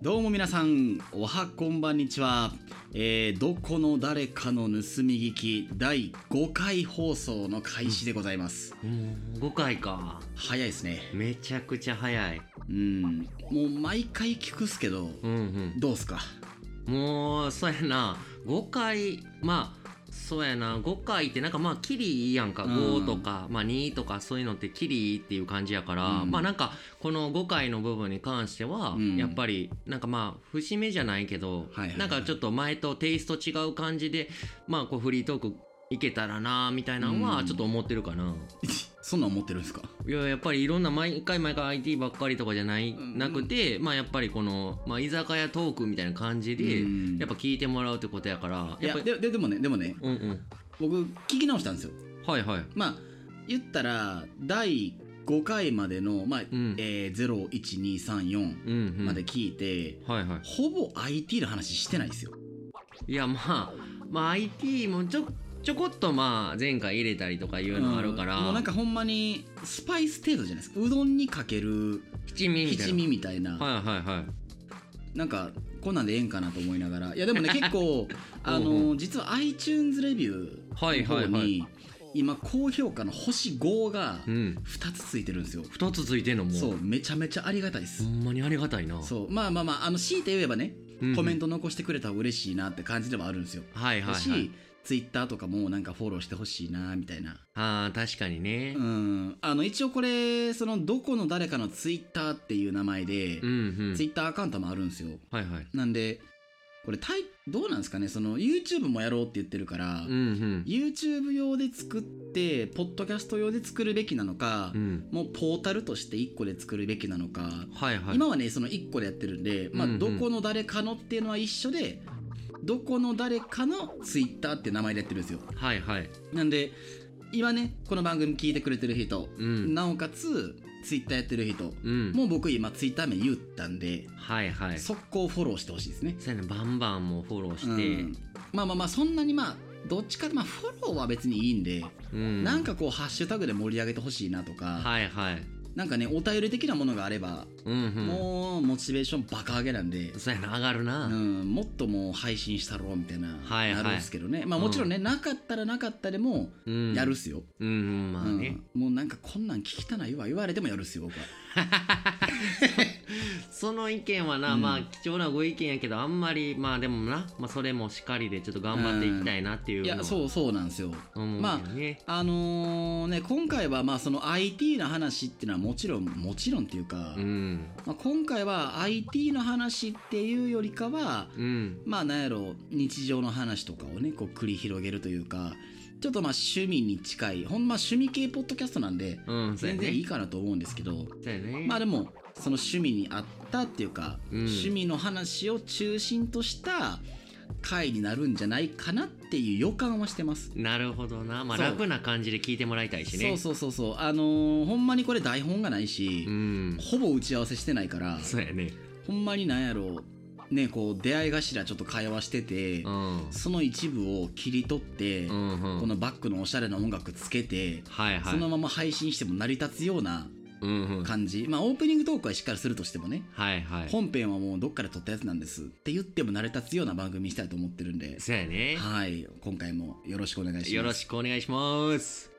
どうも皆さんおはこんばんにちは、えーどこの誰かの盗み聞き第5回放送の開始でございます、もう5回か。早いですね。めちゃくちゃ早い。うん。もう毎回聞くっすけどうんどうっすか？うんもうそうやな。5回まあそうやな。5回ってなんかまあキリいいやんか、うん。5とか、まあ、2とかそういうのってキリいいっていう感じやから、うん。まあなんかこの5回の部分に関しては、うん。やっぱりなんかまあ節目じゃないけど、はいはいはい。なんかちょっと前とテイスト違う感じでまあこうフリートークいけたらなみたいなのうん。はちょっと思ってるかな。そんなん思ってるんですか？いややっぱりいろんな毎回毎回 IT ばっかりとかじゃない、んなくてまあやっぱりこの、まあ、居酒屋トークみたいな感じで、うん。やっぱ聞いてもらうってことやからいややっぱりでででもねでもね。うんうん。僕聞き直したんですよ。はいはい。まあ言ったら第5回までの、まあん。えー、01234うんうん。まで聞いて、はいはい。ほぼ IT の話してないですよ。いやまあまあ IT もちょちょこっとまあ前回入れたりとかいうのあるから、うん。もうなんかほんまにスパイス程度じゃないですか。うどんにかける七味みたい七味みたいな、なはいはいはい。なんかこんなんでええんかなと思いながら。いやでもね 結構あうんの実は iTunes レビュはいーの方に、はいはい今高評価の星5がうん。2つついてるんですよ、2つついてんのもそうめちゃめちゃありがたいです、ほんまにありがたいな。そうまあまあまああの強いて言えばね、うんうん。コメント残してくれたら嬉しいなって感じではあるんですよ、はいはいはい。だしツイッターとかもなんかフォローしてほしいなみたいな。あー確かにね。うん。あの一応これそのどこの誰かのツイッターっていう名前で、うんうん。ツイッターアカウントもあるんですよ。はいはい。なんでこれタイどうなんですかね？その YouTube もやろうって言ってるから、うんうん。YouTube 用で作ってポッドキャスト用で作るべきなのか、うん。もうポータルとして1個で作るべきなのか、はいはい。今はねその1個でやってるんで、まあうんうん。どこの誰かのっていうのは一緒でどこの誰かの Twitter って名前でやってるんですよ。はいはい。なんで今ねこの番組聞いてくれてる人、うん。なおかつ Twitter やってる人、うん。もう僕今 Twitter 名言ったんではいはい。速攻フォローしてほしいですね。そうやねバンバンもうフォローして、うん。まあまあまあそんなにまあどっちかまあフォローは別にいいんで、うん。なんかこうハッシュタグで盛り上げてほしいなとか、はいはいなんかねお便り的なものがあれば、うんうん。もうモチベーションバカ上げなんで、そうやな上がるな、うん、もっともう配信したろうみたいな、はいはい。なるんですけどね。まあもちろんね、なかったらなかったでもうん。やるっすよ、うんうんまあね、うん、もうなんかこんなん聞きたないわ言われてもやるっすよ僕は その意見はな、うん。まあ貴重なご意見やけどあんまりまあでもな、まあ、それもしっかりでちょっと頑張っていきたいなっていういのはやそうそうなんですよ。思うまああのね今回はまあその IT の話っていうのはもちろんもちろんっていうか、うん。まあ、今回は IT の話っていうよりかはうん。まあなんやろ日常の話とかをねこう繰り広げるというかちょっとまあ趣味に近いほんま趣味系ポッドキャストなんでうん全然いいかなと思うんですけど、ね。まあでもその趣味に合ったっていうか、うん。趣味の話を中心とした回になるんじゃないかなっていう予感はしてます。なるほどな。まあ楽な感じで聞いてもらいたいしね。そうそうそうそう。あのーほんまにこれ台本がないし、うん。ほぼ打ち合わせしてないからそうやね。ほんまになんやろねこう出会い頭ちょっと会話してて、うん。その一部を切り取って、うんうん。このバックのおしゃれな音楽つけて、はいはい。そのまま配信しても成り立つようなうんうん。感じ、まあオープニングトークはしっかりするとしてもね、はいはい。本編はもうどっかで撮ったやつなんですって言っても成り立つような番組にしたいと思ってるんで、そうやね。はい。今回もよろしくお願いします。よろしくお願いします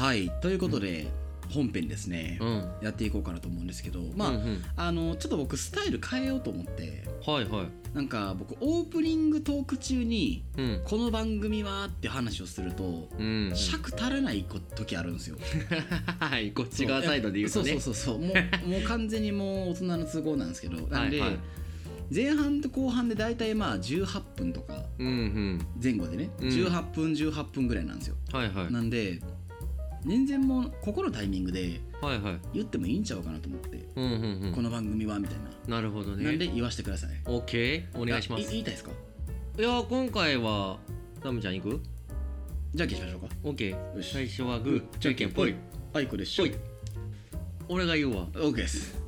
はいということで、本編ですね、うん。やっていこうかなと思うんですけどまあ、うんうん。あのちょっと僕スタイル変えようと思ってはいはい。なんか僕オープニングトーク中にうん。この番組はって話をするとうん。尺足らない時あるんですよ。はいこっち側サイドで言うとね。そうそうそうそう。もう もう完全にもう大人の都合なんですけどなんで、はいはい。前半と後半で大体まあ18分とか前後でね、うん。18分18分ぐらいなんですよ。はいはい。なんで全然もうここのタイミングではいはい。言ってもいいんちゃうかなと思って、うんうんうん。この番組はみたいな、なるほどね。なんで言わせてください。オッケー？お願いしまあす。言いたいですか？いや今回はダムちゃん行く？じゃあ消しましょうか。オッケよし。ー最初はグー。じゃんけんぽい。あいこでしょ。ぽい。俺が言うわ。OK です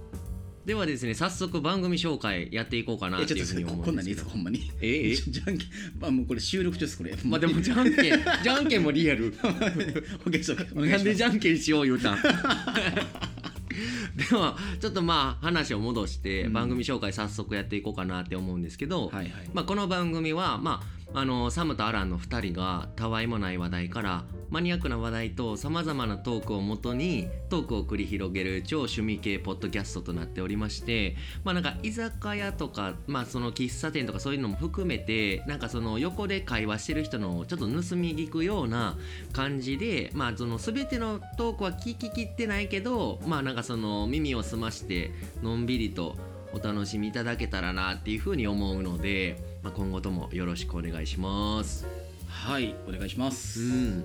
ではですね早速番組紹介やっていこうかなえっていうふうに思こんなんでいいうんですけどですか？ほんまに。ええ？じゃんけん。まあもうこれ収録中ですこれ。まあでもじゃんけん じゃんけんもリアル。ないんでじゃんけんしよう言うたん？ではちょっとまあ話を戻してうん。番組紹介早速やっていこうかなって思うんですけど、はいはい。まあ、この番組は、まあ、あのサムとアランの2人がたわいもない話題からマニアックな話題とさまざまなトークをもとにトークを繰り広げる超趣味系ポッドキャストとなっておりましてまあなんか居酒屋とか、まあ、その喫茶店とかそういうのも含めてなんかその横で会話してる人のちょっと盗み聞くような感じでまあその全てのトークは聞ききってないけどまあなんかその耳を澄ましてのんびりとお楽しみいただけたらなっていうふうに思うので、まあ、今後ともよろしくお願いします。はいお願いしまうす、ん、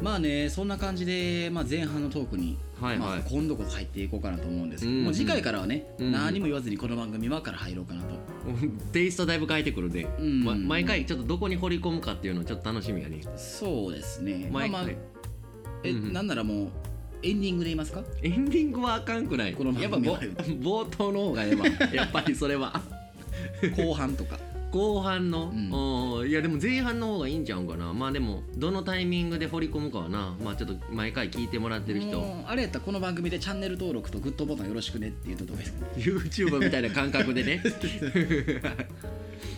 まあねそんな感じで、まあ、前半のトークに、はいはい。まあ、今度こそ入っていこうかなと思うんですけど、うんもう次回からはね、うん何も言わずにこの番組はから入ろうかなと、テイストだいぶ変えてくるで、うん。ま毎回ちょっとどこに掘り込むかっていうのちょっと楽しみやね。そうですね。まあまあえ、うんうん。なんならもうエンディングで言いますか？エンディングはあかんくない。この番やっぱ冒頭の方がええわやっぱりそれは。後半とか後半の、うん。いやでも前半の方がいいんちゃうんかな。まあでもどのタイミングで掘り込むかはな。まあちょっと毎回聞いてもらってる人。あれやったらこの番組でチャンネル登録とグッドボタンよろしくねって言うとどうですか YouTuber みたいな感覚でね。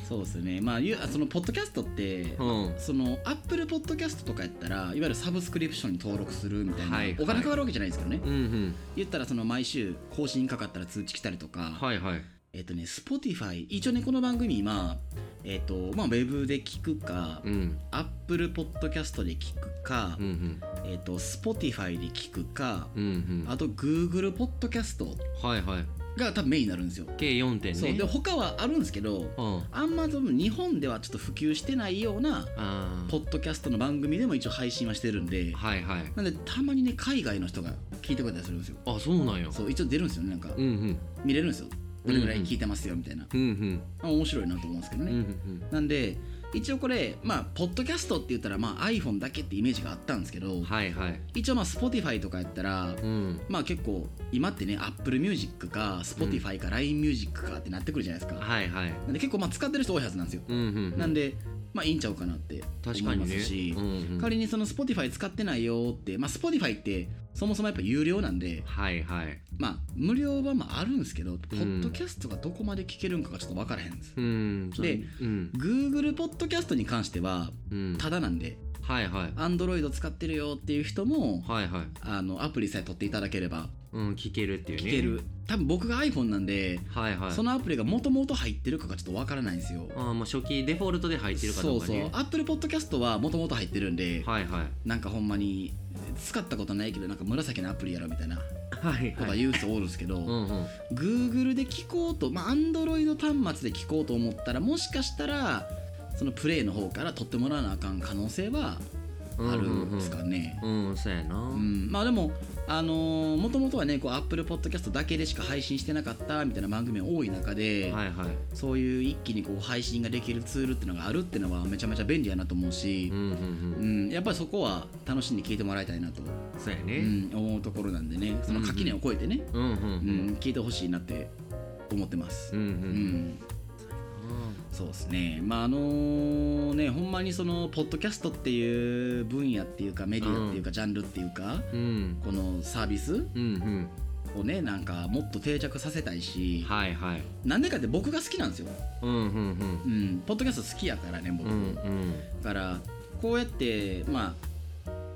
そうですね。まあゆそのポッドキャストって、うん。そのアップルポッドキャストとかやったらいわゆるサブスクリプションに登録するみたいな、はいはい。お金かかるわけじゃないですけどね、うんうん。言ったらその毎週更新かかったら通知来たりとか、はいはいえっ、とね Spotify 一応ねこの番組今えっ、とまあウェブで聞くか、うん。アップルポッドキャストで聞くか、うんうん。えっ、と Spotify で聞くか、うんうん。あと Google ポッドキャストはいはい。が多分メインになるんですよ。計4点ね。そう。で他はあるんですけどうん。あんま多分日本ではちょっと普及してないようなポッドキャストの番組でも一応配信はしてるんではいはい。なんでたまにね海外の人が聞いてくれたりするんですよ。あそうなんや。そう一応出るんですよねなんか。うんうん。見れるんですよどれぐらい聞いてますよみたいな、うんうん。あ面白いなと思うんですけどね、うんうんなんで一応これまあポッドキャストって言ったらまあ iPhone だけってイメージがあったんですけどはいはい。一応まあ Spotify とかやったらうん。まあ結構今ってね Apple Music か Spotify か LINE Music かってなってくるじゃないですか、はいはい。なんで結構まあ使ってる人多いはずなんですよ、うんうんうん。なんでまあいいんちゃうかなって思い確かにね。ますし、うんうん。仮にその Spotify 使ってないよってまあ Spotify ってそもそもやっぱ有料なんではいはい。まあ無料はまああるんですけど、ポッドキャストがどこまで聞けるんかがちょっと分からへんです、うん。でうん、Google ポッドキャストに関してはうん、タダなんで、はいはい。Android 使ってるよっていう人もはいはい。あのアプリさえ取っていただければうん聞けるっていうね。聞ける、多分僕が iPhone なんで、はいはい。そのアプリがもともと入ってるかがちょっと分からないんですよ。あーまあ初期デフォルトで入ってるかどうかね。そうそう。Apple ポッドキャストはもともと入ってるんで、はいはい。なんかほんまに使ったことないけどなんか紫のアプリやろみたいなはいことははい言う人おるんですけど、うんうん。Google で聞こうと、まあ、Android 端末で聞こうと思ったらもしかしたらそのプレイの方から取ってもらわなあかん可能性はあるんですかね。うん、うん、そうやな、うん。まあでもあのもともとはねこう Apple Podcast だけでしか配信してなかったみたいな番組が多い中で、はいはい。そういう一気にこう配信ができるツールっていうのがあるっていうのはめちゃめちゃ便利やなと思うしうん、うんうん。やっぱりそこは楽しんで聞いてもらいたいなと、うんそうやうねん、思うところなんでね。その垣根を越えてね、うんうんううんん聞いてほしいなって思ってます。うんうん。うんそうですね。まああのねほんまにそのポッドキャストっていう分野っていうかメディアっていうか、ジャンルっていうかうん。このサービスうんうん。をねなんかもっと定着させたいしはいはい。なんでかって僕が好きなんですよ、うんうんうん、ポッドキャスト好きやからね僕、うんうん。だからこうやってまあ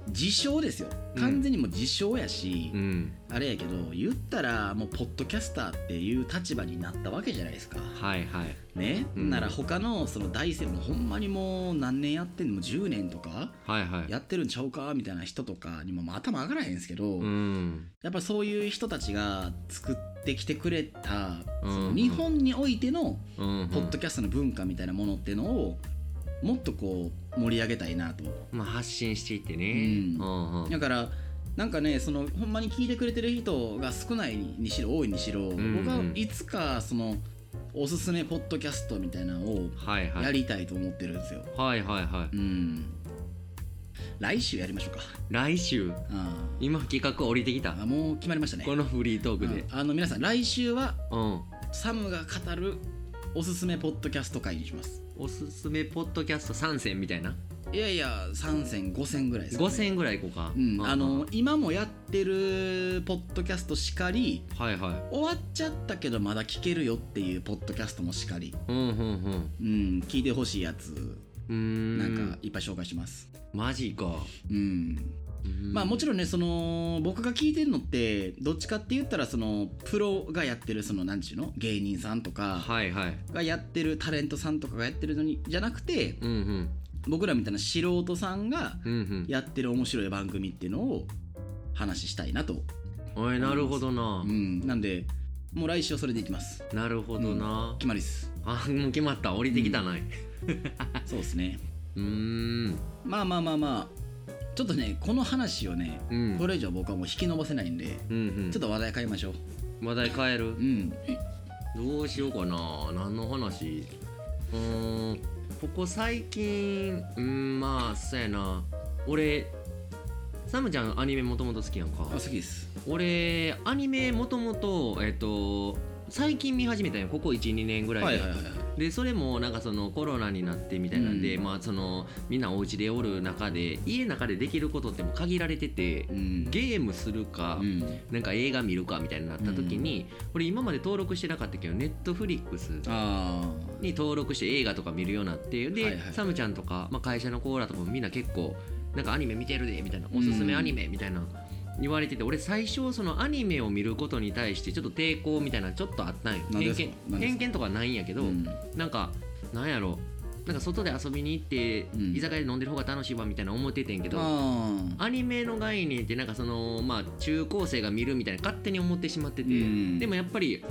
自称ですよ。完全にもう自称やし、うんうん。あれやけど言ったらもうポッドキャスターっていう立場になったわけじゃないですか。はいはいね、うん。なら他のその大生もほんまにもう何年やってんの？もう10年とかやってるんちゃうかみたいな人とかにもまあ頭上がらへんすけど、うんやっぱそういう人たちが作ってきてくれた、うん日本においてのうんポッドキャストの文化みたいなものっていうのをもっとこう盛り上げたいなとまあ発信していってねうんだからなんかねそのほんまに聞いてくれてる人が少ないにしろ多いにしろ、僕はいつかそのおすすめポッドキャストみたいなのをはいはい。やりたいと思ってるんですよ。はいはいはい。うん、来週やりましょうか。来週？あ今企画降りてきた？あもう決まりましたね。このフリートークで。うん。あの皆さん来週はうん。サムが語るおすすめポッドキャスト会にします。おすすめポッドキャスト3選みたいな？いやいや3戦5戦ぐらいですかね。5選ぐらいいこうか。うん、あのは今もやってるポッドキャストしかりいはい。終わっちゃったけどまだ聞けるよっていうポッドキャストもしかり、うんうんうん。うん、聞いてほしいやつうーん。なんかいっぱい紹介します、マジか。うん。まあもちろんねその僕が聞いてるのってどっちかって言ったらそのプロがやってるその何ちゅうの？芸人さんとかはいはい。がやってるタレントさんとかがやってるのにじゃなくてうんうん僕らみたいな素人さんがうんうん。やってる面白い番組っていうのを話したいなと、おいなるほどな。うん、なんでもう来週はそれでいきます。なるほどな。決まりです。あもう決まった。降りてきたな。いそうですね。うーん。まあまあまあまあ。ちょっとねこの話をねうん。これ以上僕はもう引き伸ばせないんでうんうん。ちょっと話題変えましょう。話題変える？うん。どうしようかな。何の話？うーんここ最近うんまあそうやな。俺サムちゃんアニメもともと好きやんか。あ好きです。俺アニメもともとえっと最近見始めたんよ。ここ12年ぐらいで、はいはいはいはい。でそれもなんかそのコロナになってみたいなんで、うん。まあそのみんなお家でおる中で家の中でできることってもう限られててうん。ゲームするか、うん。なんか映画見るかみたいになった時に、俺今まで登録してなかったけどネットフリックスあに登録して映画とか見るようになってで、はいはい。サムちゃんとか、まあ、会社のコーラとかもみんな結構なんかアニメ見てるでみたいな。おすすめアニメみたいな言われてて俺最初そのアニメを見ることに対してちょっと抵抗みたいなのちょっとあったんよ。偏見偏見とかないんやけど、あうん。なんかなんやろ？なんか外で遊びに行って、うん居酒屋で飲んでる方が楽しいわみたいな思っててんけどあアニメの概念ってなんかそのまあ中高生が見るみたいな勝手に思ってしまってて、うん。でもやっぱり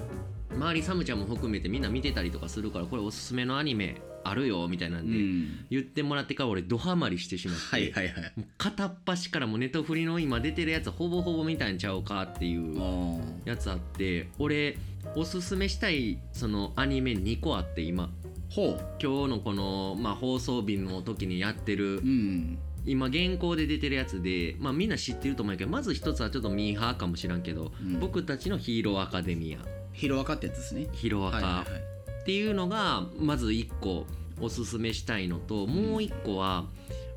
周りサムちゃんも含めてみんな見てたりとかするからこれおすすめのアニメあるよみたいなんうで、ん。言ってもらってから俺ドハマりしてしまって、はいはいはい。片っ端からもうネットフリの今出てるやつほぼほぼ見たんちゃうかっていうあやつあって俺おすすめしたいそのアニメ2個あって今。ほ今日のこの、まあ、放送日の時にやってるううん今現行で出てるやつで、まあ、みんな知ってると思うけどまず一つはちょっとミーハーかもしらんけど、うん。僕たちのヒーローアカデミア。ヒロアカってやつですね。ヒロアカ、っていうのがまず1個おすすめしたいのともう1個は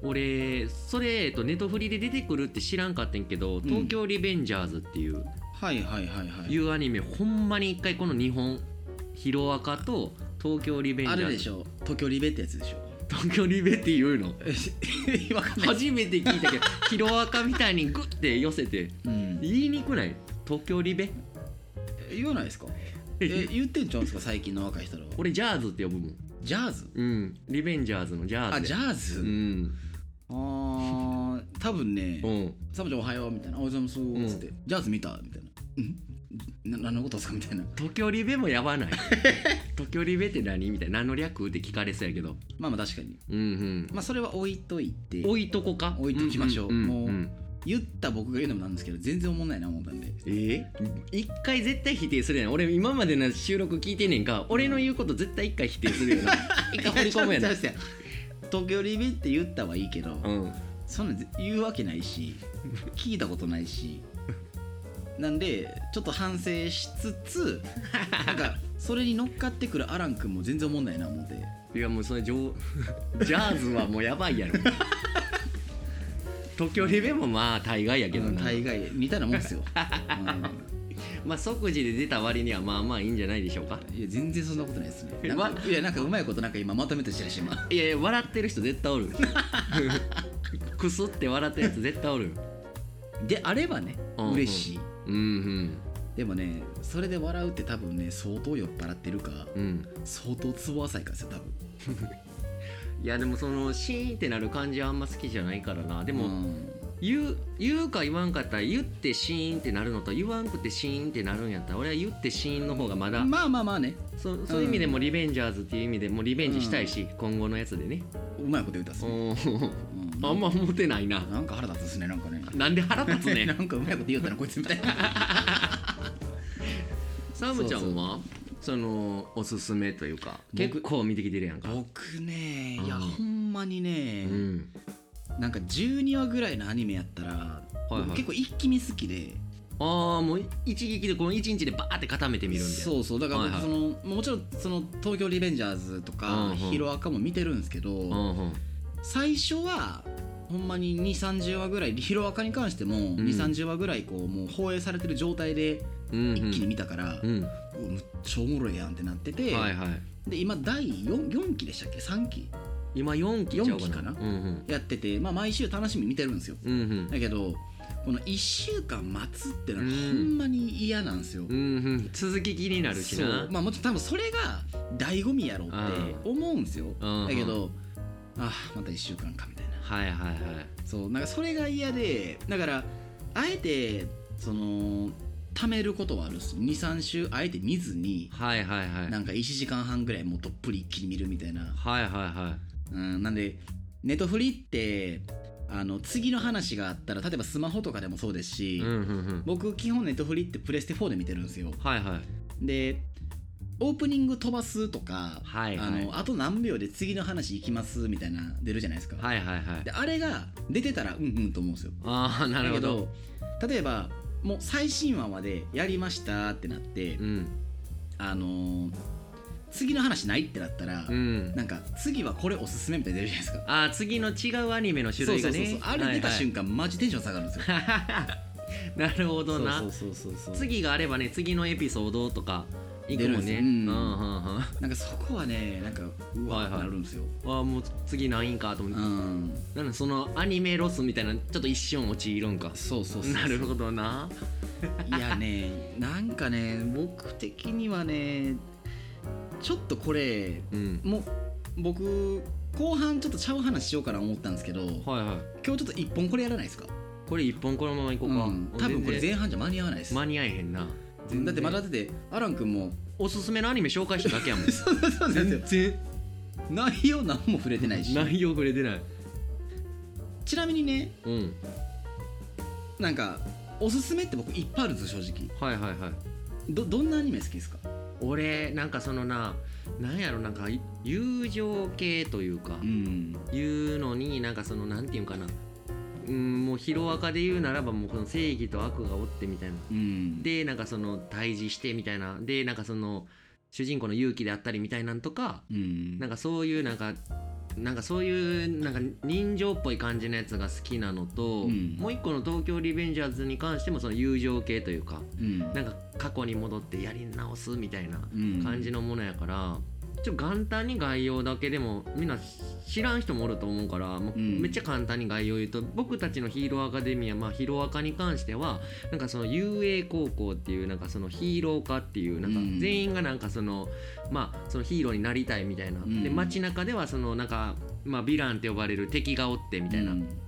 俺それ、えっと、ネトフリで出てくるって知らんかったんけど「東京リベンジャーズ」っていう,、はいはいはいはい。いうアニメほんまに一回この2本ヒロアカと東京リベンジャーズ。あれでしょ。東京リベってやつでしょ東京リベって言うの？初めて聞いたけど ヒロアカみたいにグッて寄せて。うん。言いにくない？東京リベ？言わないですか？え言ってんちゃうんですか？最近の若い人らは。俺ジャーズって呼ぶもん。ジャーズ？うん。リベンジャーズのジャーズあでジャーズ、うん。あー多分ねうん「サムちゃんおはよう」みたいな「おはようございます」つって、ジャーズ見た?」みたいな「うん？な何のことですか?」みたいな。東京リベもやばない。東京リベって何みたいな何の略って聞かれそうやけど。まあまあ確かに。うんうん。まあそれは置いといて。置いとこか？置いときましょう。んんんもうん言った僕が言うのもなんですけど全然思んないな思ったんで。え？一回絶対否定するやん。俺今までの収録聞いてんねんか。俺の言うこと絶対一回否定するよな。一回掘り込むやないやちゃうちゃうちゃう東京リベって言ったはいいけど、うん。そんなん言うわけないし聞いたことないしなんでちょっと反省しつつ なんかそれに乗っかってくるアラン君も全然思んないな思って。いやもうそれジョージャーズはもうやばいやろ。東京リベもまあ大概やけどな、大概みたいなもんですよ、まあ即時で出た割にはまあまあいいんじゃないでしょうか。うんいや全然そんなことないですね。いやなんかうまいことなんか今まとめてしらし今いやいや笑ってる人絶対おる。くすって笑ったやつ絶対おる。であればねうんうん。嬉しい、うんうんでもねそれで笑うって多分ね相当酔っ払ってるかうん。相当ツボ浅いかですよ多分。いやでもそのシーンってなる感じはあんま好きじゃないからな。ででも、言う言うか言わんかったら言ってシーンってなるのと言わんくてシーンってなるんやったら俺は言ってシーンの方がまだ、まあまあまあね。そそういう意味でもリベンジャーズっていう意味でもリベンジしたいし、今後のやつでね、うまいこと言うたっすね、おー。うん。あんま思ってないな。なんか腹立つっすねなんかね。なんで腹立つね なんかうまいこと言うたなこいつみたいな。サムちゃんは？そのおすすめというか僕結構見てきてるやんか。僕ねうん。いやほんまにね、うんなんか12話ぐらいのアニメやったら、はいはい。僕結構一気見好きで。ああもう一撃でこの一日でバーって固めてみるんでそうそう。だから僕はい。その、もちろんその「東京リベンジャーズ」とかうんうん「ヒロアカ」も見てるんですけど、うんうん。最初はほんまに2 3 0話ぐらいヒロアカに関しても2 3 0話ぐらいこうもう放映されてる状態でうん一気に見たから、うん。うわむっちゃおもろいやんってなってて、はいはい。で今第 4, 4期でしたっけ？3期？今4期ちゃう四期かな？うんうん。やってて、まあ、毎週楽しみに見てるんですよ。うんうん。だけどこの1週間待つってのはうん。ほんまに嫌なんですよ、うんうん。続き気になるしな。まあもちろん多分それが醍醐味やろうって思うんですよ。うんだけどあまた1週間かみたいな。はいはいはい。そう。なんかそれが嫌でだからあえてその貯めることはあるし23週あえて見ずにはいはいはい。なんか1時間半ぐらいもうどっぷり一気に見るみたいな。はいはいはうん、なんでネットフリってあの次の話があったら例えばスマホとかでもそうですし、いうんうんうん。僕基本ネットフリってプレステ4で見てるんですよ。はいはい。でオープニング飛ばすとか、はいはい。あのあと何秒で次の話行きますみたいな出るじゃないですか、はいはいはい。であれが出てたらうんうんと思うんですよ。ああなるほど例えばもう最新話までやりましたってなって、うん。あのー次の話ないってなったら、うん。なんか次はこれおすすめみたいなの出るじゃないですか。あー次の違うアニメの種類がね。そうそうそうそう。あれ出た瞬間、間、マジテンション下がるんですよ。なるほどな。そうそうそうそう。次があればね次のエピソードとかいくもんね。うん。うんうんうん。なんかそこはねなんかうわはいはい。ってなるんですよ、ああもう次ないんかと思って、うん。なんだそのアニメロスみたいなちょっと一瞬陥るんか。そうそうそうなるほどな。いやねなんかね僕的にはねちょっとこれうん。もう僕後半ちょっとちゃう話しようかな思ったんですけどはいはい。今日ちょっと一本これやらないですか？これ一本このままいこうか、うん多分これ前半じゃ間に合わないです。間に合えへんな。だってまだだってアラン君もおすすめのアニメ紹介しただけやもん。そうそうなんですよ然。内容何も触れてないし。内容触れてない。ちなみにねうん。なんかおすすめって僕いっぱいあるんですよ正直。はいはいはい。どどんなアニメ好きですか？俺なんかそのななんやろなんか友情系というか、ん。いうのになんかそのなんていうんかなうんもうヒロアカで言うならばもうこの正義と悪がおってみたいな。うん。でなんかその対峙してみたいな。でなんかその主人公の勇気であったりみたいなんとかうん。なんかそういうなんかなんかそういうなんか人情っぽい感じのやつが好きなのと、うん。もう一個の東京リベンジャーズに関してもその友情系というかうん。なんか過去に戻ってやり直すみたいなうん。感じのものやから、ちょ簡単に概要だけでもみんな知らん人もおると思うからもううん。めっちゃ簡単に概要言うと僕たちのヒーローアカデミアまあヒーローアカに関してはなんかその遊泳高校っていうなんかそのヒーロー科っていうなんかうん。全員がなんかそのまあそのヒーローになりたいみたいな、ん。で街中ではそのなんかまあヴィランって呼ばれる敵がおってみたいな、うん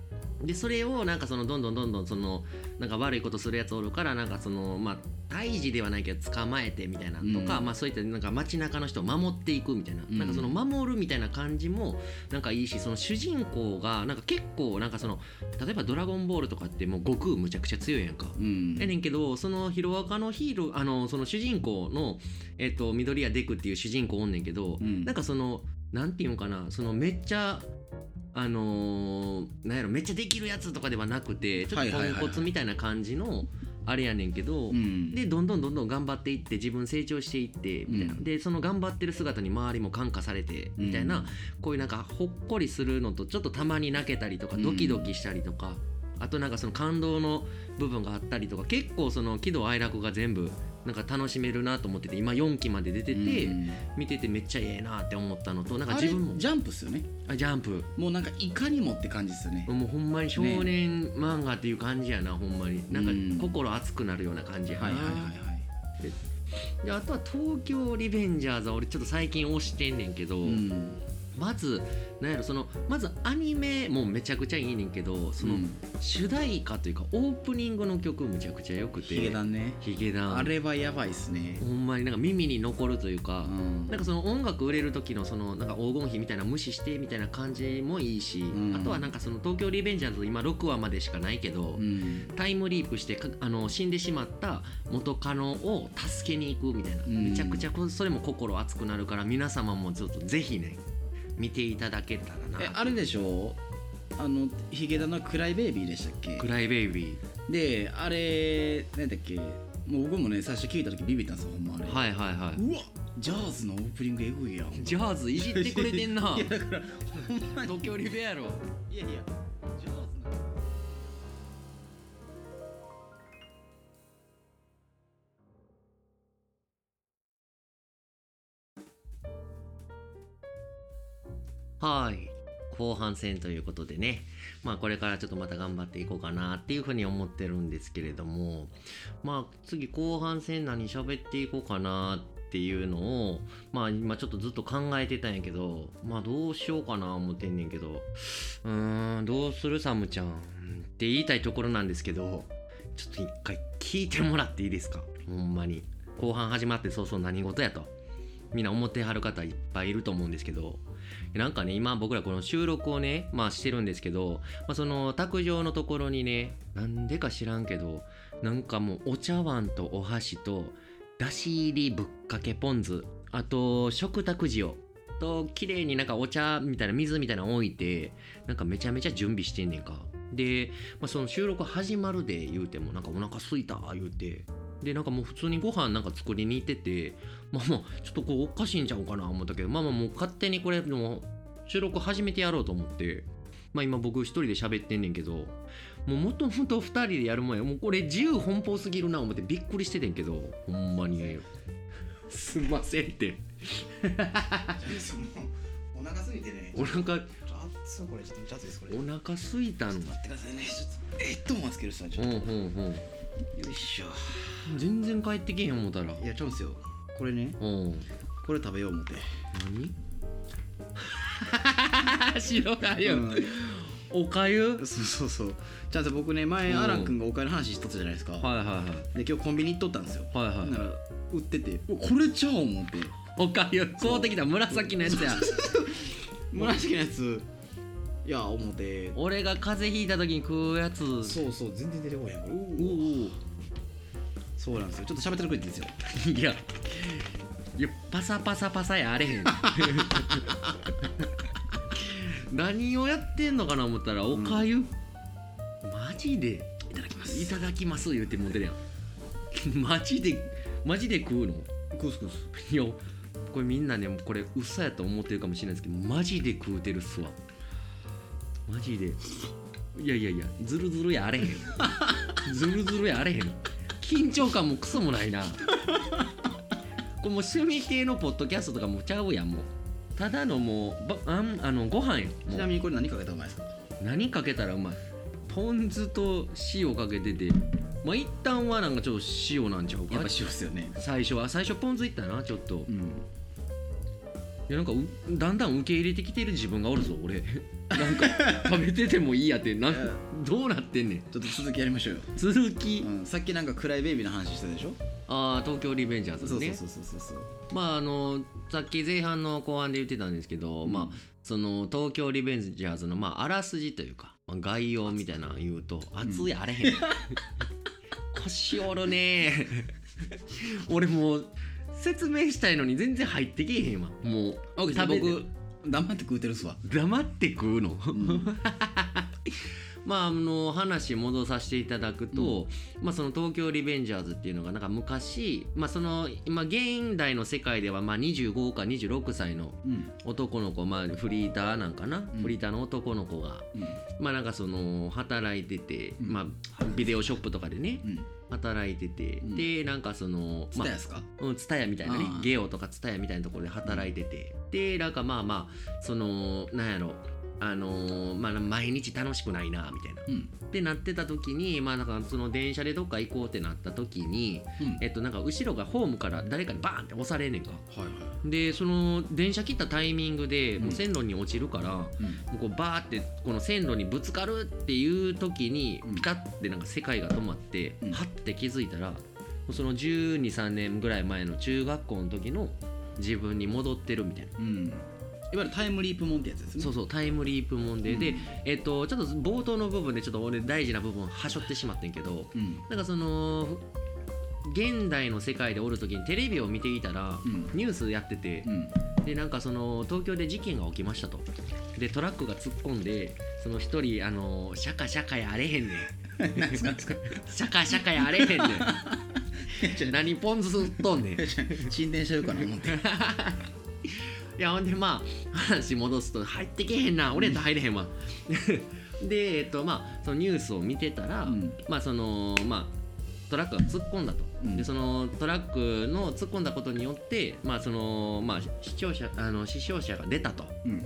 でそれをなんかそのどんどんどんどんそのなんか悪いことするやつおるからなんかそのまあ退治ではないけど捕まえてみたいなとか、うんまあそういったなんか街中の人を守っていくみたいな、うん。なんかその守るみたいな感じもなんかいいしその主人公がなんか結構なんかその例えば「ドラゴンボール」とかってもう悟空むちゃくちゃ強いやんか。うん。やねんけどそのヒロアカのヒーローあのその主人公の、えっと、緑谷デクっていう主人公おんねんけど、うん。なんかそのなんていうんかなそのめっちゃあのーなんやろめっちゃできるやつとかではなくてちょっとポンコツみたいな感じのあれやねんけど、うん。でどんどんどんどん頑張っていって自分成長していってみたいな、うん。でその頑張ってる姿に周りも感化されてみたいな、うんこういうなんかほっこりするのとちょっとたまに泣けたりとかうん。ドキドキしたりとか、あとなんかその感動の部分があったりとか結構その喜怒哀楽が全部なんか楽しめるなと思ってて今4期まで出てて、うん。見ててめっちゃええなって思ったのとなんか自分もジャンプっすよね。あジャンプ。もうなんかいかにもって感じですよね。もうほんまに少年漫画っていう感じやな、ほんまに。なんうんか心熱くなるような感じやな、はいはいはいはいであとは東京リベンジャーズは俺ちょっと最近推してんねんけど、うんまずなんやろそのまずアニメもめちゃくちゃいいねんけどそのうん。主題歌というかオープニングの曲むちゃくちゃよくて。ヒゲダンね。ヒゲダン。あれはやばいっすね。ほんまになんか耳に残るというか、うん。なんかその音楽売れる時のそのなんか黄金比みたいな無視してみたいな感じもいいし、ん。あとはなんかその東京リベンジャーズ今6話までしかないけど、うん。タイムリープしてかあの死んでしまった元カノを助けに行くみたいな、ん。めちゃくちゃこそれも心熱くなるから皆様もちょっとぜひね見ていただけたらな。えあれでしょ？あのヒゲダンのクライベイビーでしたっけ？クライベイビであれ何だっけ？もう僕もね最初聞いた時ビビったんですよほんまあれ、ーはいはいはい。うわジャーズのオープニングエグいやん。ジャーズいじってくれてんないやだからほんまに東京リベやろいやいやはい。後半戦ということでね。まあこれからちょっとまた頑張っていこうかなっていうふうに思ってるんですけれども。まあ次後半戦何喋っていこうかなっていうのをまあ今ちょっとずっと考えてたんやけどまあどうしようかな思ってんねんけど。うーんどうするサムちゃんって言いたいところなんですけどちょっと一回聞いてもらっていいですか？ほんまに。後半始まってそうそう何事やと。みんな思ってはる方いっぱいいると思うんですけど。なんかね今僕らこの収録をねまあしてるんですけど、まあ、その卓上のところにねなんでか知らんけどなんかもうお茶碗とお箸とだし入りぶっかけポン酢あと食卓塩と綺麗になんかお茶みたいな水みたいなの置いてなんかめちゃめちゃ準備してんねんか。で、まあ、その収録始まるで言うてもなんかお腹すいた言うてでなんかもう普通にご飯なんか作りに行っててまあまあちょっとこうおかしいんちゃうかな思ったけどまあまあもう勝手にこれもう収録始めてやろうと思ってまあ今僕一人で喋ってんねんけどもうもともと二人でやる前もうこれ自由奔放すぎるな思ってびっくりしててんけどほんまに。すんませんって。お腹すいてね。お腹。熱これ。ちょっと熱いですこれお腹すいたの待ってくださいね。ちょっとヘッドホンつけるさちょっと、うんうんうんよいしょ。全然帰ってけへん思ったら。いやちゃうんすよ。これね。うん。これ食べよう思って。何？白がゆ、うん。おかゆそうそうそう。じゃあ僕ね前うん。アラン君がお金の話しとったじゃないですか、はいはいはい。で今日コンビニ行っとったんですよ。はいはいだから売っててこれちゃう思って。おかゆ買うてきた紫のやつや。紫のやついや思って。俺が風邪ひいた時に食うやつ。そうそう全然出てこへんこれおおそうなんですよ。ちょっと喋ってるくれていいですよ。いや。いやパサパサパサやあれへん。何をやってんのかな思ったらおかゆ、マジで。いただきます。いただきます言うてもうてるやん。マジでマジで食うの？クスクスいやこれみんなねこれ嘘やと思ってるかもしれないですけどマジで食うてるっすわマジで。いやいやいやズルズルやあれへん。ズルズルやあれへん。緊張感もクソもないな。これもう趣味系のポッドキャストとかもちゃうやんもう。ただのもうばあんあのご飯やんちなみにこれ何かけたらうまいですか何かけたらうまいポン酢と塩かけてて。まあ一旦はなんかちょっと塩なんちゃうか。やっぱ塩っすよね。最初は最初ポン酢いったなちょっと。うん。いやなんかうだんだん受け入れてきてる自分がおるぞ俺。なんか食べててもいいやってなんどうなってんねん。ちょっと続きやりましょうよ、続き、うん、さっきなんかクライベイビーの話したでしょ？ああ東京リベンジャーズね。そうそうそうそうそうまああのさっき前半の後半で言ってたんですけど、まあその東京リベンジャーズのまああらすじというか、まあ、概要みたいなの言うと熱いあれへん、腰折るね。俺もう説明したいのに全然入ってけえへんわ。もう。僕黙って食うてるっすわ、黙って食うの、う んまああの話戻させていただくと、まあその東京リベンジャーズっていうのがなんか昔まあその今現代の世界ではまあ25か26歳のうん。男の子まあフリーターなんかな、ん。フリーターの男の子がうん。まあなんかその働いてて、うん。まあビデオショップとかでねうん。働いてて、うん。でなんかそのツタヤっすか、うん、みたいなねゲオとかツタヤみたいなところで働いてて、でなんかまあまあそのなんやろあのーまあ毎日楽しくないなみたいな。うん。ってなってた時にまあなんかその電車でどっか行こうってなった時にうん。えっとなんか後ろがホームから誰かにバーンって押されんねんか。はいはい。でその電車切ったタイミングでもううん線路に落ちるから、もうん。うこうバーってこの線路にぶつかるっていう時にうん。ピタッてなんか世界が止まって、うん。はって気づいたらその1 2 3年ぐらい前の中学校の時の自分に戻ってるみたいな。うんいわゆるタイムリープもんってやつですね。そうそうタイムリープもんで、でうん。えっとちょっと冒頭の部分でちょっと俺大事な部分はしょってしまってんけどうん。なんかその現代の世界でおる時にテレビを見ていたら、うん。ニュースやっててう、ん。でなんかその東京で事件が起きましたと。でトラックが突っ込んでその一人あのシャカシャカやあれへんねん。シャカシャカやあれへんねん。何ポン酢吸っとんねん。い進展してるかな思って やほんでまあ話戻すと入ってけへんな。俺やったら入れへんわ。でえっとまあそのニュースを見てたら、うん。まあそのまあトラックが突っ込んだと、うん。でそのトラックの突っ込んだことによってまあそのまあ視聴者あの死傷者が出たと。うん。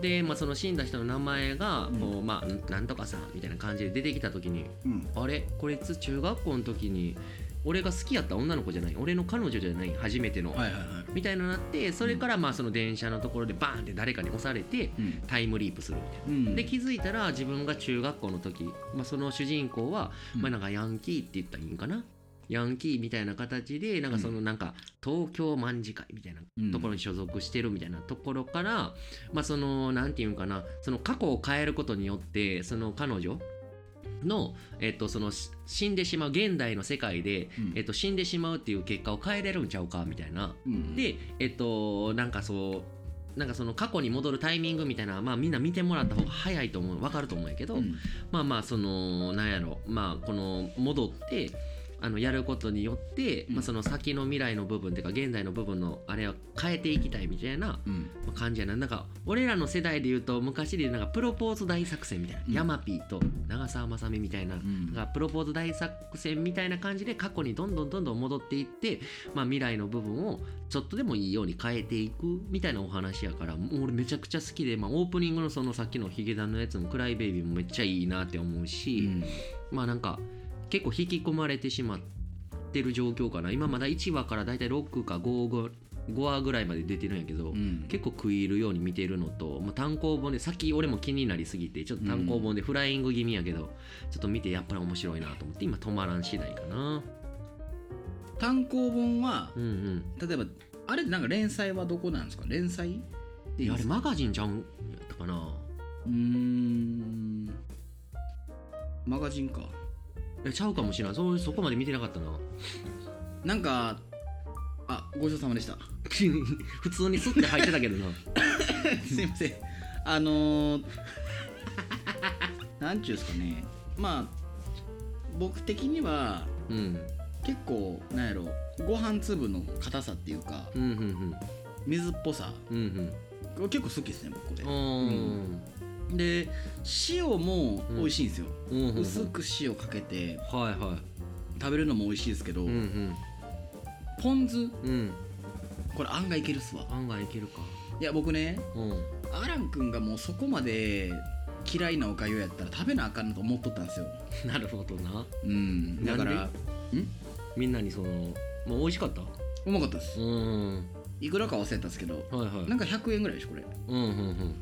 で、まあ、その死んだ人の名前がうん。こう、まあなんとかさんみたいな感じで出てきた時にうん。あれ？こいつ中学校の時に俺が好きやった女の子じゃない俺の彼女じゃない初めての、はいはいはい。みたいなのになってそれからまあその電車のところでバーンって誰かに押されてうん。タイムリープするみたいな。うん。で気づいたら自分が中学校の時、まあ、その主人公は、うん。まあ、なんかヤンキーって言ったらいいんかな？ヤンキーみたいな形でなんかそのなんか東京卍会みたいなところに所属してるみたいなところから、まあそのなんていうんかな？その過去を変えることによってその彼女の,、えっと、そのし死んでしまう現代の世界で、うん。えっと、死んでしまうっていう結果を変えれるんちゃうかみたいな。うんでえっとなんかそうなんかその過去に戻るタイミングみたいなまあみんな見てもらった方が早いと思う分かると思うんやけど、うん。まあまあそのなんやろまあこの戻ってあのやることによって、うん。まあ、その先の未来の部分っていうか現代の部分のあれを変えていきたいみたいなうん。感じやな。なんか俺らの世代で言うと昔でなんかプロポーズ大作戦みたいな、うん。ヤマピーと長澤まさみみたいな,、ん。なんかプロポーズ大作戦みたいな感じで過去にどんどんどんどん戻っていって、まあ、未来の部分をちょっとでもいいように変えていくみたいなお話やからもう俺めちゃくちゃ好きで、まあ、オープニングのそのさっきのヒゲダンのやつも「クライベイビー」もめっちゃいいなって思うし、うん。まあなんか結構引き込まれてしまってる状況かな。今まだ1話からだいたい6か 5, 5話ぐらいまで出てるんやけど、うん。結構食い入るように見てるのと、まあ、単行本でさっき俺も気になりすぎてちょっと単行本でフライング気味やけど、ちょっと見てやっぱり面白いなと思って今止まらん次第かな。単行本はうんうん。例えばあれなんか連載はどこなんですか？連載？でいいあれマガジンちゃうんやったかな。うーん。マガジンかえちゃうかもしれない。そそこまで見てなかったな。なんかあごちそうさまでした。普通にスッて入ってたけどな。すいません。あのー、なんちゅうんですかね。まあ僕的にはうん。結構なんやろご飯粒の硬さっていうかうんうん水っぽさうんうん。結構好きですね僕これうんで塩も美味しいんですよ、うんうんうん。薄く塩かけてはいは食べるのも美味しいですけど、いうんうん。ポン酢？うん。これ案外いけるっすわ。案外いけるか。いや僕ねうん。アラン君がもうそこまで嫌いなおかゆやったら食べなあかんなと思っとったんですよ。なるほどな。うん。だからんみんなにそのもう美味しかった？うまかったです。うん。いくらか忘れたんですけどはいはい。なんか100円ぐらいでしょこれ。うんうんうん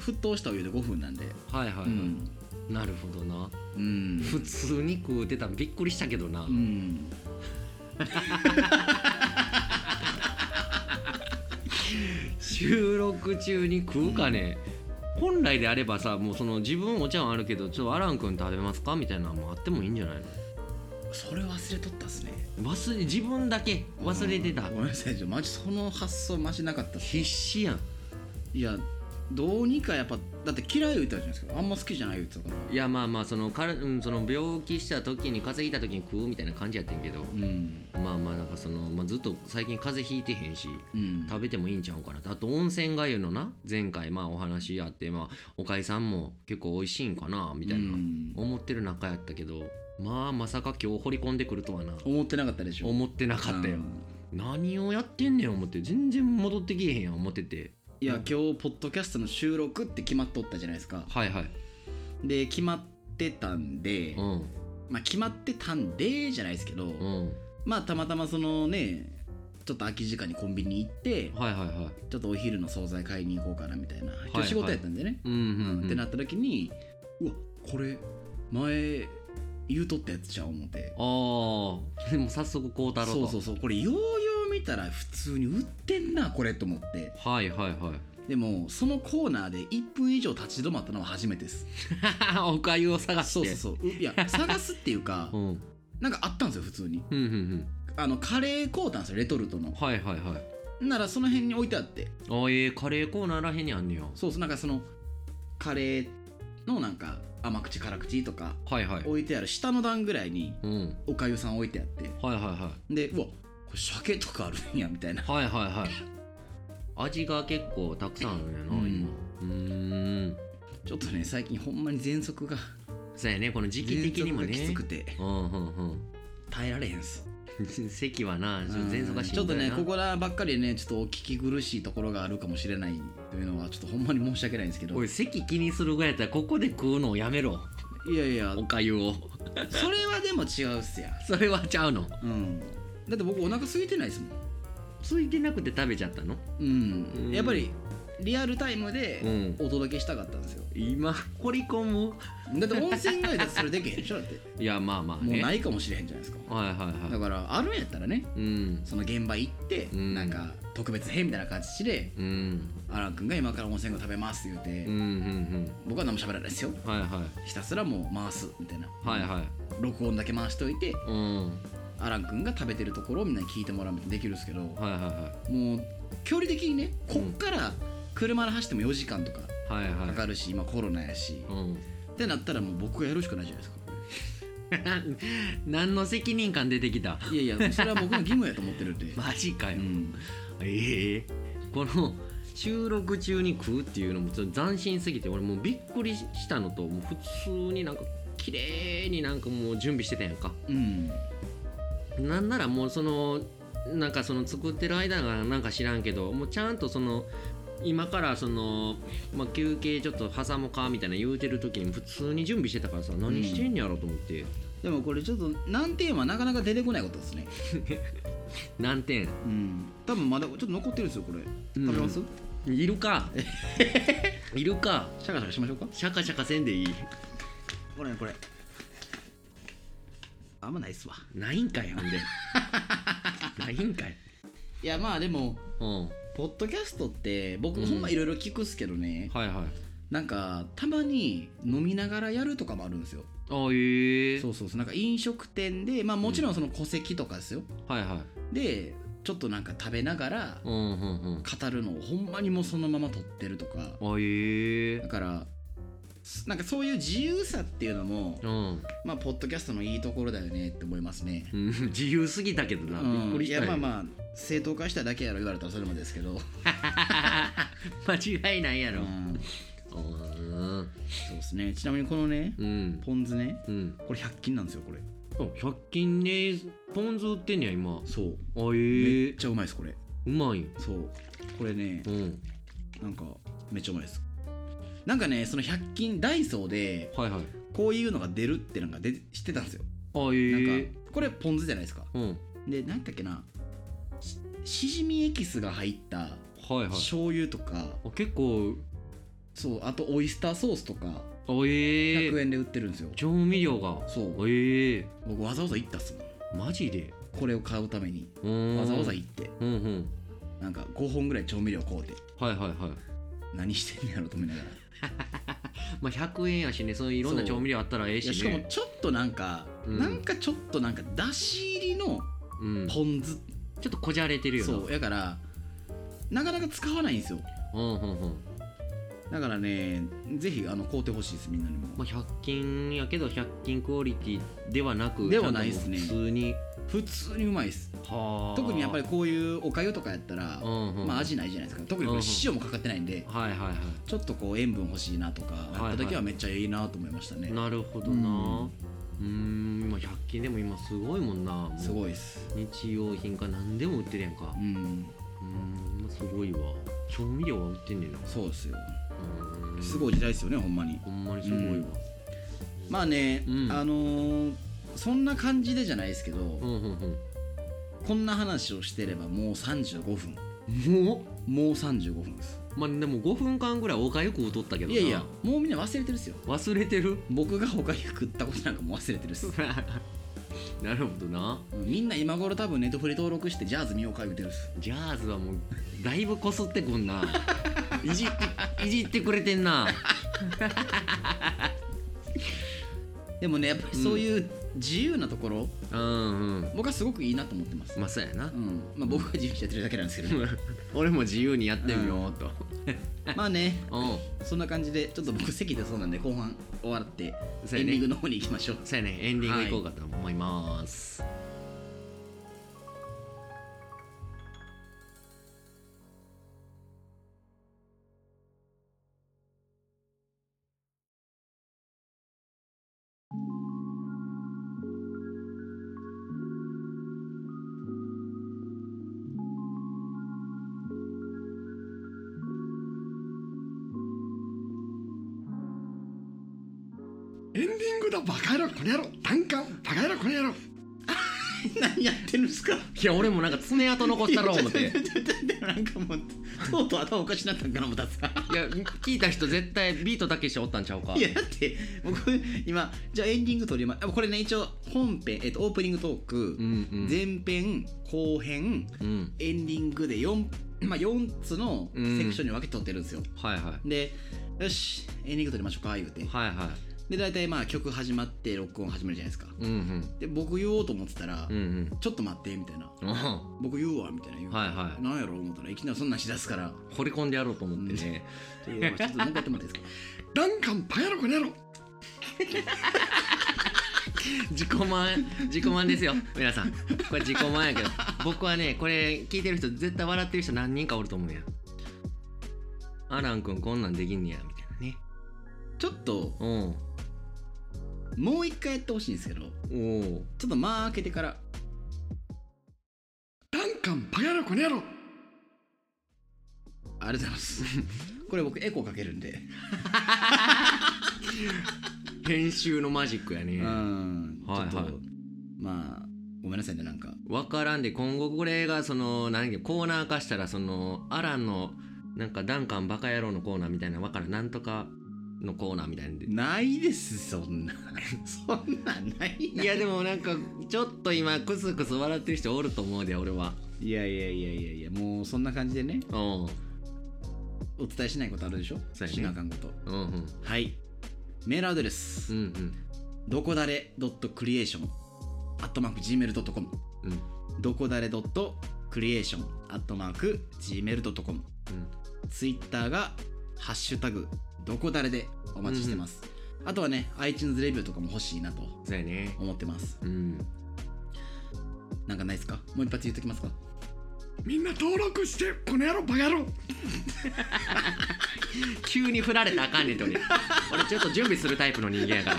沸騰したお湯で5分なんで。はいはいはい、うん。なるほどな。うん。普通に食うてたんびっくりしたけどな、うん。収録中に食うかね、本来であればさもうその自分お茶碗あるけどちょっとアラン君食べますか？みたいなのもあってもいいんじゃないの？それ忘れとったっすね。忘れ自分だけ忘れてた。ごめんなさいちょマジその発想マジなかったっす必死やん。いやどうにかやっぱだって嫌い言ったじゃないですか。あんま好きじゃない言ってたから。いやまあまあそのから、うん、その病気した時に風邪ひいた時に食うみたいな感じやってんけど、うん。まあまあなんかその、まあ、ずっと最近風邪ひいてへんしうん。食べてもいいんちゃうかな。あと温泉がゆのな。前回まあお話あってまあおかいさんも結構美味しいんかなみたいな、うん。思ってる中やったけどまあまさか今日掘り込んでくるとはな。思ってなかったでしょ。思ってなかったよ、うん。何をやってんねん思って全然戻ってきえへんやん思ってていや今日ポッドキャストの収録って決まっとったじゃないですか。はいはい。で決まってたんで、うん。まあ決まってたんでじゃないですけど、うん。まあたまたまそのねちょっと空き時間にコンビニ行ってはいはいはい。ちょっとお昼の惣菜買いに行こうかなみたいな今はい。日仕事やったんでね、うんうん、うん、ってなった時にうわこれ前言うとったやつちゃう思って。ああ でも早速こうたろと。そうそうそう。これようよう見たら普通に売ってんなこれと思って。はいはいはい。でもそのコーナーで1分以上立ち止まったのは初めてです。おかゆを探して。そうそうそう。ういや 探すっていうかうん。うんなんかあったんですよ普通に。うんうんあのカレー買うたんですよレトルトの。はいはいはい。ならその辺に置いてあって。あえー、カレーコーナーらへんにあんねやそうそうなんかそのカレーのなんか甘口辛口とかはいはい。置いてある下の段ぐらいにうん。おかゆさん置いてあって。はいはいはい。でうわこれ鮭とかあるんやみたいな。はいはいはい。味が結構たくさんあるんやな、うん。今。うーん。ちょっとね最近ほんまに喘息がそうやねこの時期的にもね。喘息がきつくて。うんうん耐えられへんっす。うん席はなちょっと喘息がしんちょっとねここらばっかりねちょっとお聞き苦しいところがあるかもしれないというのはちょっとほんまに申し訳ないんですけど。おい席気にするぐらいやったらここで食うのをやめろ。いやいや。おかゆを。それはでも違うっすや。それはちゃうの。うんだって僕お腹空いてないですもん。空いてなくて食べちゃったの？うん、うん。やっぱりリアルタイムでうん。お届けしたかったんですよ。今掘り込む？だって温泉街だってそれできへんでしょだって。いやまあまあもうねないかもしれへんじゃないですか。はいはいはい。だからあるんやったらねうん。その現場行って、うん。なんか特別編みたいな感じでうん。アラン君が今から温泉街食べますって言って、うんうん僕は何も喋らないですよ。うんはいはい。ひたすらもう回すみたいな。はいはい。録音だけ回しといてうんアラン君が食べてるところをみんなに聞いてもらうみたいなできるんですけどはいはいはもう距離的にねこっから車で走っても4時間とかいはいはいかかるし、今コロナやし、うん。ってなったらもう僕がやるしかないじゃないですか。こ何の責任感出てきた？れいやいやそれは僕の義務やと思ってるんで、マジかよ、うん、ええこの収録中に食うっていうのもちょっと斬新すぎて俺もうびっくりしたのともう普通になんか綺麗になんかもう準備してたやんか。うんなんならもうそのなんかその作ってる間がなんか知らんけどもうちゃんとその今からその、まあ、休憩ちょっと挟もうかみたいな言うてる時に普通に準備してたからさ何してんやろと思って、でもこれちょっと難点はなかなか出てこないことですね。何点？うん。多分まだちょっと残ってるんですよこれ。うん。食べます、いるか。いるか。シャカシャカしましょうか？シャカシャカせんでいい。これこれあんまないっすわ。ないんかいほんで。ないんかい。いやまあでもうん。ポッドキャストって僕うん。ほんまいろいろ聞くっすけどね、はいはい。なんかたまに飲みながらやるとかもあるんですよ。あええそうそうそう。なんか飲食店でまあもちろんその戸籍とかですよ、はいはい。でちょっとなんか食べながらうんうんうん。語るのをほんまにもうそのまま撮ってるとか。あええだからすなんかそういう自由さっていうのもうん。まあポッドキャストのいいところだよねって思いますね、うん。自由すぎたけどな、うん。びっくりしたあいやまあまあ正当化しただけやろ言われたらそれまでですけど、間違いないやろ。うん、うん。そうですね。ちなみにこのねうん。ポン酢ねうん。これ100均なんですよこれ。あ100均でポン酢売ってんねや今。そう。あええめっちゃうまいですこれ。うまい。そう。これねうん。なんかめっちゃうまいですなんかねその100均ダイソーではいはい。こういうのが出るってなんか出て知ってたんですよ。あなんええかこれポン酢じゃないですか。うん。で何だっけな。ししじみエキスが入ったはいはい。醤油とかあ結構。そうあとオイスターソースとかあええ100円で売ってるんですよ。調味料が。そう。ええ僕わざわざ行ったっすもん。マジで？これを買うために。うん。わざわざ行って。うんうん。なんか5本ぐらい調味料買うて。はいはいはい。何してんねやろと思いながら まあ100円やしねそういういろんな調味料あったらええしね。しかもちょっとなんか、うん。なんかちょっとなんかだし入りのうん、ちポン酢、ょっとこじゃれてるよな。そうやからなかなか使わないんですよ。うんうんうん。だからねぜひあの買うてほしいですみんなにも、まあ、100均やけど100均クオリティではなくではないっすね。普通に普通にうまいです。はあ。特にやっぱりこういうおかゆとかやったら、うんうんまあ味ないじゃないですか。特にこれうんうん。塩もかかってないんで、はいはいはちょっとこう塩分欲しいなとかやった時はめっちゃいいなと思いましたね、いなるほどな。うーん今100均でも今すごいもんな。すごいです。日用品か何でも売ってるやんか。うん。うーんすごいわ。調味料は売ってんねんな。そうですよ。すごい時代ですよねほんまに。ほんまにすごいわ。まあね、うん。あのーそんな感じでじゃないですけど、うんうんこんな話をしてればもう35分うんももう35分です。うまあでも5分間ぐらいおかゆ食うとったけどな。いやいやもうみんな忘れてるっすよ。忘れてる？僕がおかゆ食ったことなんかもう忘れてるっす。なるほどな。うんみんな今頃多分ネットフリ登録してジャーズ見ようか言うてるっす。ジャーズはもうだいぶこすってくんな。いじっていじってくれてんな でもねやっぱりそういう自由なところ、うんうん。僕はすごくいいなと思ってます、まあそうやな。うん。まあ、僕が自由にやってるだけなんですけど、ね、俺も自由にやってみようと。まあね。うん。そんな感じでちょっと僕席でそうなんで後半終わってエンディングの方に行きましょう。そうやね。エンディングいこうかと思います、エこの野郎単価バカ野郎この野郎。何やってるんですか？いや俺もなんか爪痕残したろう思って。なんかもうとうとう頭おかしなったんかな思ったさ聞いた人絶対ビートだけしておったんちゃうか。いやだって僕今じゃあエンディング撮りまこれね一応本編、えっと、オープニングトーク、うんうん。前編後編うん。エンディングで 4, まあ、4つのセクションに分けて撮ってるんですよ、はいはい。でよしエンディング撮りましょうか言うて。はいはいで大体まあ曲始まって録音始めるじゃないですか。うんうん。で僕言おうと思ってたら、うんうん。ちょっと待ってみたいな。うん僕言うわみたいな言う。はいはい。なんやろ思ったらいきなりそんなんしだすから。掘り込んでやろうと思ってね、ちょっともう一回やってもらっていいですか？ダンカンバカ野郎この野郎自己満自己満ですよ。皆さん。これ自己満やけど。僕はねこれ聞いてる人絶対笑ってる人何人かおると思うや。んアラン君こんなんできんねやみたいなね。ちょっとうんもう一回やってほしいんですけどおおちょっと間開けてから。ダンカンバカ野郎この野郎。ありがとうございます。これ僕エコーかけるんで。編集のマジックやね。うん。はいはい。まあごめんなさいねなんか。分からんで今後これがその何コーナー化したらそのアランのなんかダンカンバカ野郎のコーナーみたいな分からん。なんとかのコーナーみたいなんで。ないですそんな。そんなんない。いやでもなんかちょっと今クスクス笑ってる人おると思うで俺は。いやいやいやいやいやもうそんな感じでね。うん。お伝えしないことあるでしょ？そうやね。しなあかんこと。うんうん。はい。メールアドレス、うんうん。どこだれ .creation アットマーク gmail.com うん。どこだれ .creation アットマーク gmail.com ツイッターがハッシュタグどこだれでお待ちしてます、あとはね iTunes レビューとかも欲しいなと思ってます。うん。なんかないですか？もう一発言っときますか？みんな登録してこの野郎バカ野郎。急に振られたらあかんねんって俺。俺ちょっと準備するタイプの人間やから。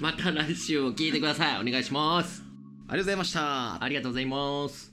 また来週を聞いてください。お願いします。ありがとうございました。ありがとうございます